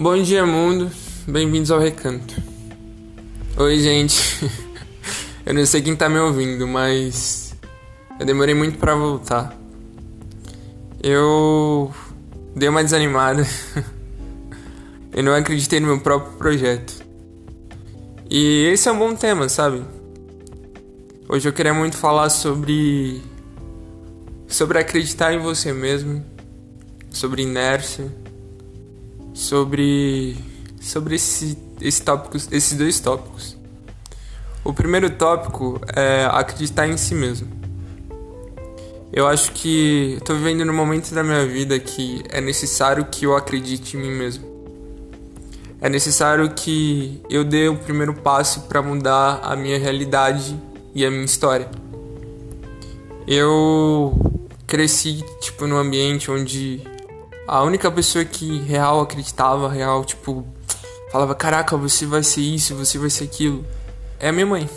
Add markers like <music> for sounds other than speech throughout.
Bom dia, mundo. Bem-vindos ao Recanto. Oi, gente. <laughs> eu não sei quem tá me ouvindo, mas eu demorei muito para voltar. Eu dei uma desanimada. <laughs> eu não acreditei no meu próprio projeto. E esse é um bom tema, sabe? Hoje eu queria muito falar sobre sobre acreditar em você mesmo, sobre inércia, sobre sobre esse, esse tópico, esses dois tópicos. O primeiro tópico é acreditar em si mesmo. Eu acho que estou vivendo num momento da minha vida que é necessário que eu acredite em mim mesmo. É necessário que eu dê o primeiro passo para mudar a minha realidade e a minha história. Eu cresci tipo num ambiente onde a única pessoa que real acreditava, real tipo falava, caraca, você vai ser isso, você vai ser aquilo, é a minha mãe.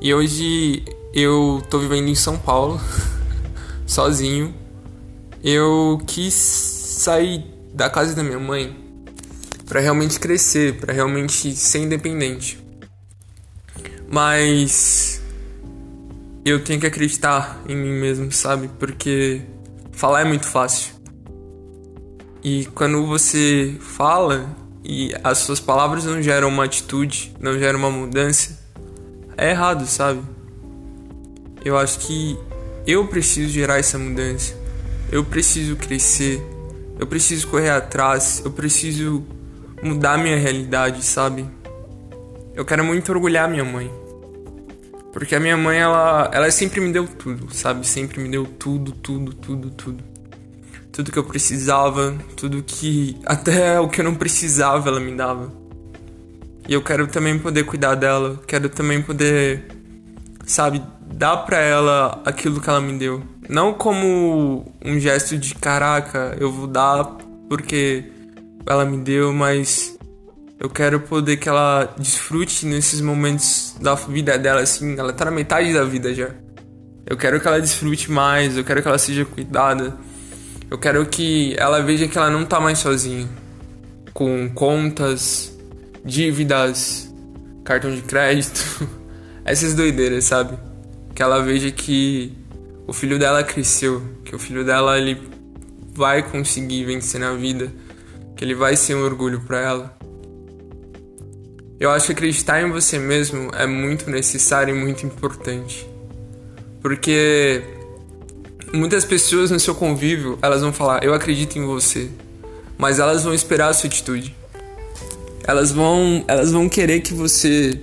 E hoje eu tô vivendo em São Paulo, <laughs> sozinho. Eu quis sair da casa da minha mãe para realmente crescer, para realmente ser independente. Mas eu tenho que acreditar em mim mesmo, sabe? Porque falar é muito fácil. E quando você fala e as suas palavras não geram uma atitude, não geram uma mudança, é errado, sabe? Eu acho que eu preciso gerar essa mudança. Eu preciso crescer. Eu preciso correr atrás. Eu preciso mudar minha realidade, sabe? Eu quero muito orgulhar minha mãe. Porque a minha mãe, ela, ela sempre me deu tudo, sabe? Sempre me deu tudo, tudo, tudo, tudo. Tudo que eu precisava, tudo que. Até o que eu não precisava, ela me dava. E eu quero também poder cuidar dela. Quero também poder, sabe, dar pra ela aquilo que ela me deu. Não como um gesto de caraca, eu vou dar porque ela me deu, mas eu quero poder que ela desfrute nesses momentos da vida dela, assim. Ela tá na metade da vida já. Eu quero que ela desfrute mais, eu quero que ela seja cuidada. Eu quero que ela veja que ela não tá mais sozinha. Com contas, dívidas, cartão de crédito, <laughs> essas doideiras, sabe? Que ela veja que o filho dela cresceu, que o filho dela ele vai conseguir vencer na vida, que ele vai ser um orgulho para ela. Eu acho que acreditar em você mesmo é muito necessário e muito importante. Porque muitas pessoas no seu convívio, elas vão falar, eu acredito em você, mas elas vão esperar a sua atitude. Elas vão, elas vão querer que você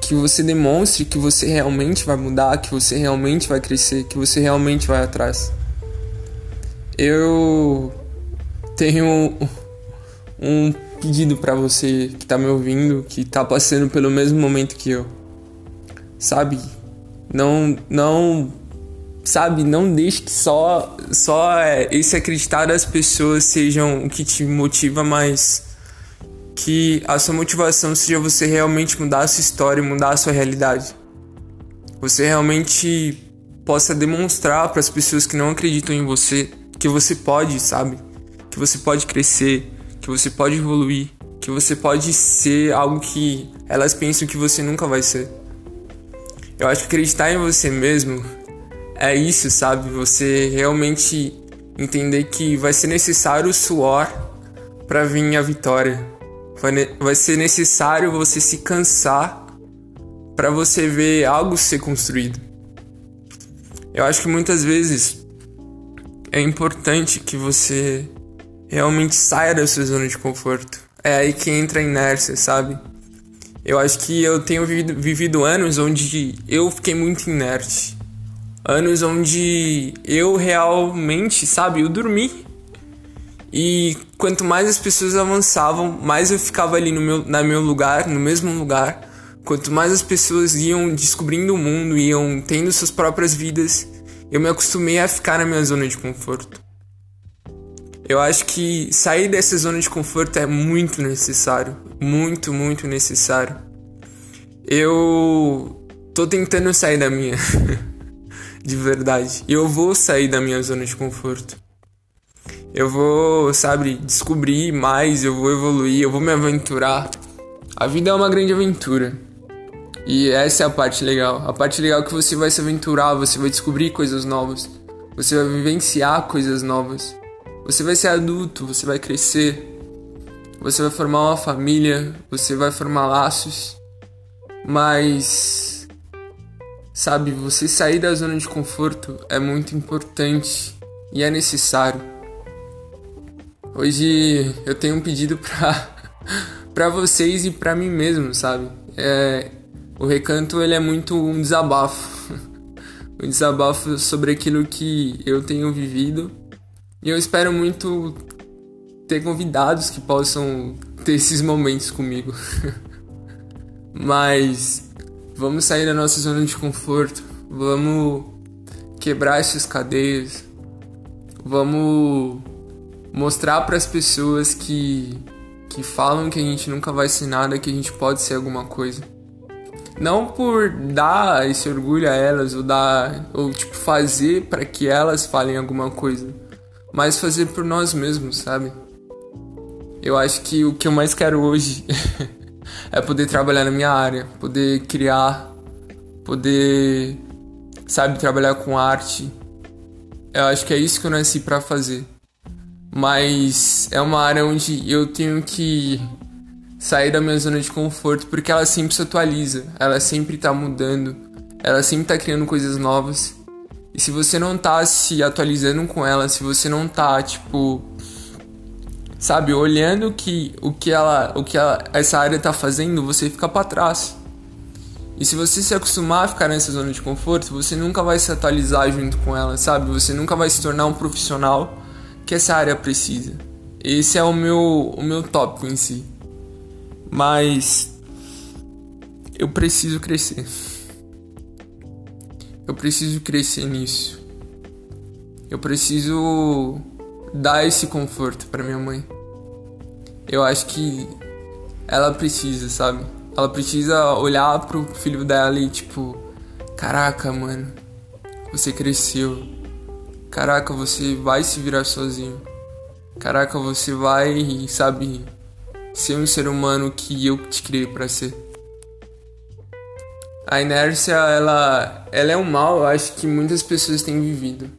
que você demonstre que você realmente vai mudar, que você realmente vai crescer, que você realmente vai atrás. Eu tenho <laughs> um pedido para você que tá me ouvindo, que tá passando pelo mesmo momento que eu. Sabe? Não não sabe, não deixe que só só é, esse acreditar das pessoas sejam o que te motiva, mas que a sua motivação seja você realmente mudar a sua história, mudar a sua realidade. Você realmente possa demonstrar para as pessoas que não acreditam em você que você pode, sabe? Que você pode crescer, que você pode evoluir, que você pode ser algo que elas pensam que você nunca vai ser. Eu acho que acreditar em você mesmo é isso, sabe? Você realmente entender que vai ser necessário o suor para vir a vitória. Vai, vai ser necessário você se cansar para você ver algo ser construído. Eu acho que muitas vezes é importante que você realmente saia da sua zona de conforto. É aí que entra a inércia, sabe? Eu acho que eu tenho vivido, vivido anos onde eu fiquei muito inerte. Anos onde eu realmente, sabe, eu dormi. E quanto mais as pessoas avançavam, mais eu ficava ali no meu, na meu lugar, no mesmo lugar. Quanto mais as pessoas iam descobrindo o mundo, iam tendo suas próprias vidas, eu me acostumei a ficar na minha zona de conforto. Eu acho que sair dessa zona de conforto é muito necessário. Muito, muito necessário. Eu tô tentando sair da minha. <laughs> de verdade. Eu vou sair da minha zona de conforto. Eu vou, sabe, descobrir mais, eu vou evoluir, eu vou me aventurar. A vida é uma grande aventura. E essa é a parte legal. A parte legal é que você vai se aventurar, você vai descobrir coisas novas. Você vai vivenciar coisas novas. Você vai ser adulto, você vai crescer. Você vai formar uma família, você vai formar laços. Mas sabe, você sair da zona de conforto é muito importante e é necessário. Hoje eu tenho um pedido pra, <laughs> pra vocês e pra mim mesmo, sabe? É, o recanto ele é muito um desabafo. <laughs> um desabafo sobre aquilo que eu tenho vivido. E eu espero muito ter convidados que possam ter esses momentos comigo. <laughs> Mas vamos sair da nossa zona de conforto, vamos quebrar essas cadeias, vamos mostrar para as pessoas que que falam que a gente nunca vai ser nada, que a gente pode ser alguma coisa. Não por dar esse orgulho a elas ou dar ou tipo fazer para que elas falem alguma coisa, mas fazer por nós mesmos, sabe? Eu acho que o que eu mais quero hoje <laughs> é poder trabalhar na minha área, poder criar, poder, sabe, trabalhar com arte. Eu acho que é isso que eu nasci para fazer. Mas é uma área onde eu tenho que sair da minha zona de conforto porque ela sempre se atualiza, ela sempre tá mudando, ela sempre tá criando coisas novas. E se você não tá se atualizando com ela, se você não tá, tipo, sabe, olhando que o que ela, o que ela, essa área tá fazendo, você fica para trás. E se você se acostumar a ficar nessa zona de conforto, você nunca vai se atualizar junto com ela, sabe? Você nunca vai se tornar um profissional que essa área precisa. Esse é o meu, o meu tópico em si. Mas eu preciso crescer. Eu preciso crescer nisso. Eu preciso dar esse conforto para minha mãe. Eu acho que ela precisa, sabe? Ela precisa olhar pro filho dela e tipo, caraca, mano, você cresceu. Caraca, você vai se virar sozinho. Caraca, você vai, sabe, ser um ser humano que eu te criei para ser. A inércia, ela, ela é um mal, eu acho que muitas pessoas têm vivido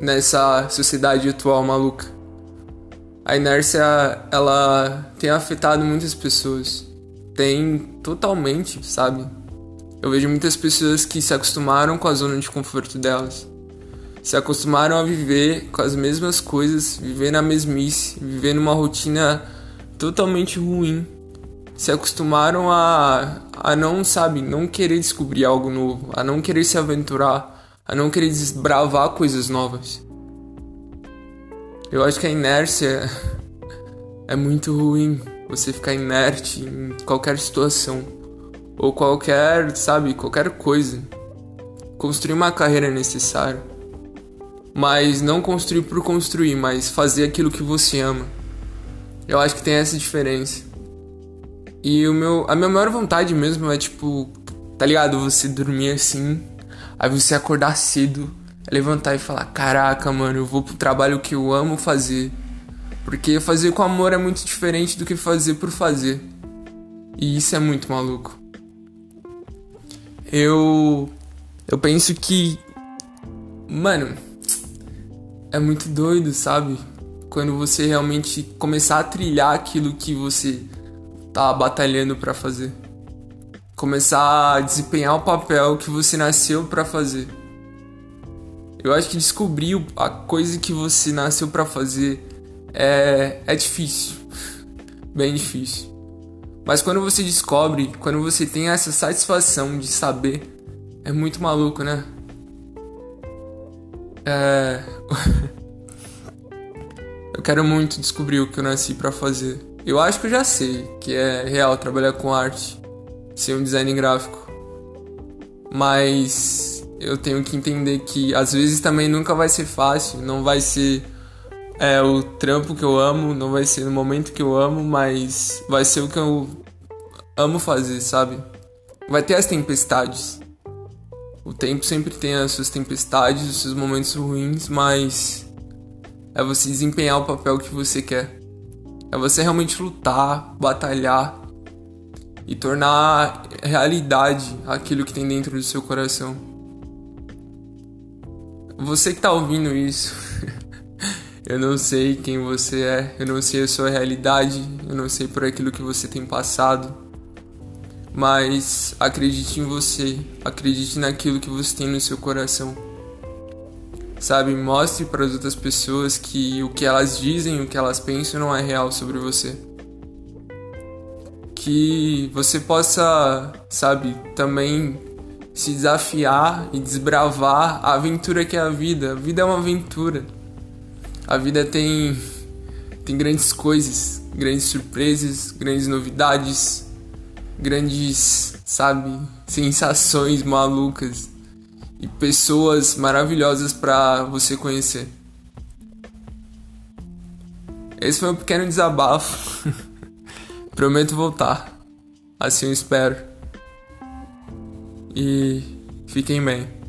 nessa sociedade atual maluca. A inércia, ela tem afetado muitas pessoas. Tem totalmente, sabe? Eu vejo muitas pessoas que se acostumaram com a zona de conforto delas. Se acostumaram a viver com as mesmas coisas, viver na mesmice, viver numa rotina totalmente ruim. Se acostumaram a, a não, sabe, não querer descobrir algo novo, a não querer se aventurar, a não querer desbravar coisas novas. Eu acho que a inércia <laughs> é muito ruim. Você ficar inerte em qualquer situação ou qualquer, sabe, qualquer coisa. Construir uma carreira é necessário, mas não construir por construir, mas fazer aquilo que você ama. Eu acho que tem essa diferença. E o meu, a minha maior vontade mesmo é tipo, tá ligado? Você dormir assim Aí você acordar cedo, levantar e falar: Caraca, mano, eu vou pro trabalho que eu amo fazer. Porque fazer com amor é muito diferente do que fazer por fazer. E isso é muito maluco. Eu. Eu penso que. Mano. É muito doido, sabe? Quando você realmente começar a trilhar aquilo que você tá batalhando para fazer começar a desempenhar o papel que você nasceu para fazer. Eu acho que descobrir a coisa que você nasceu para fazer é, é difícil, <laughs> bem difícil. Mas quando você descobre, quando você tem essa satisfação de saber, é muito maluco, né? É... <laughs> eu quero muito descobrir o que eu nasci para fazer. Eu acho que eu já sei que é real trabalhar com arte ser um design gráfico. Mas eu tenho que entender que às vezes também nunca vai ser fácil, não vai ser é, o trampo que eu amo, não vai ser no momento que eu amo, mas vai ser o que eu amo fazer, sabe? Vai ter as tempestades. O tempo sempre tem as suas tempestades, os seus momentos ruins, mas é você desempenhar o papel que você quer. É você realmente lutar, batalhar e tornar realidade aquilo que tem dentro do seu coração. Você que tá ouvindo isso, <laughs> eu não sei quem você é, eu não sei a sua realidade, eu não sei por aquilo que você tem passado, mas acredite em você, acredite naquilo que você tem no seu coração. Sabe, mostre para as outras pessoas que o que elas dizem, o que elas pensam não é real sobre você que você possa, sabe, também se desafiar e desbravar a aventura que é a vida. A vida é uma aventura. A vida tem tem grandes coisas, grandes surpresas, grandes novidades, grandes, sabe, sensações malucas e pessoas maravilhosas para você conhecer. Esse foi um pequeno desabafo. <laughs> Prometo voltar. Assim eu espero. E fiquem bem.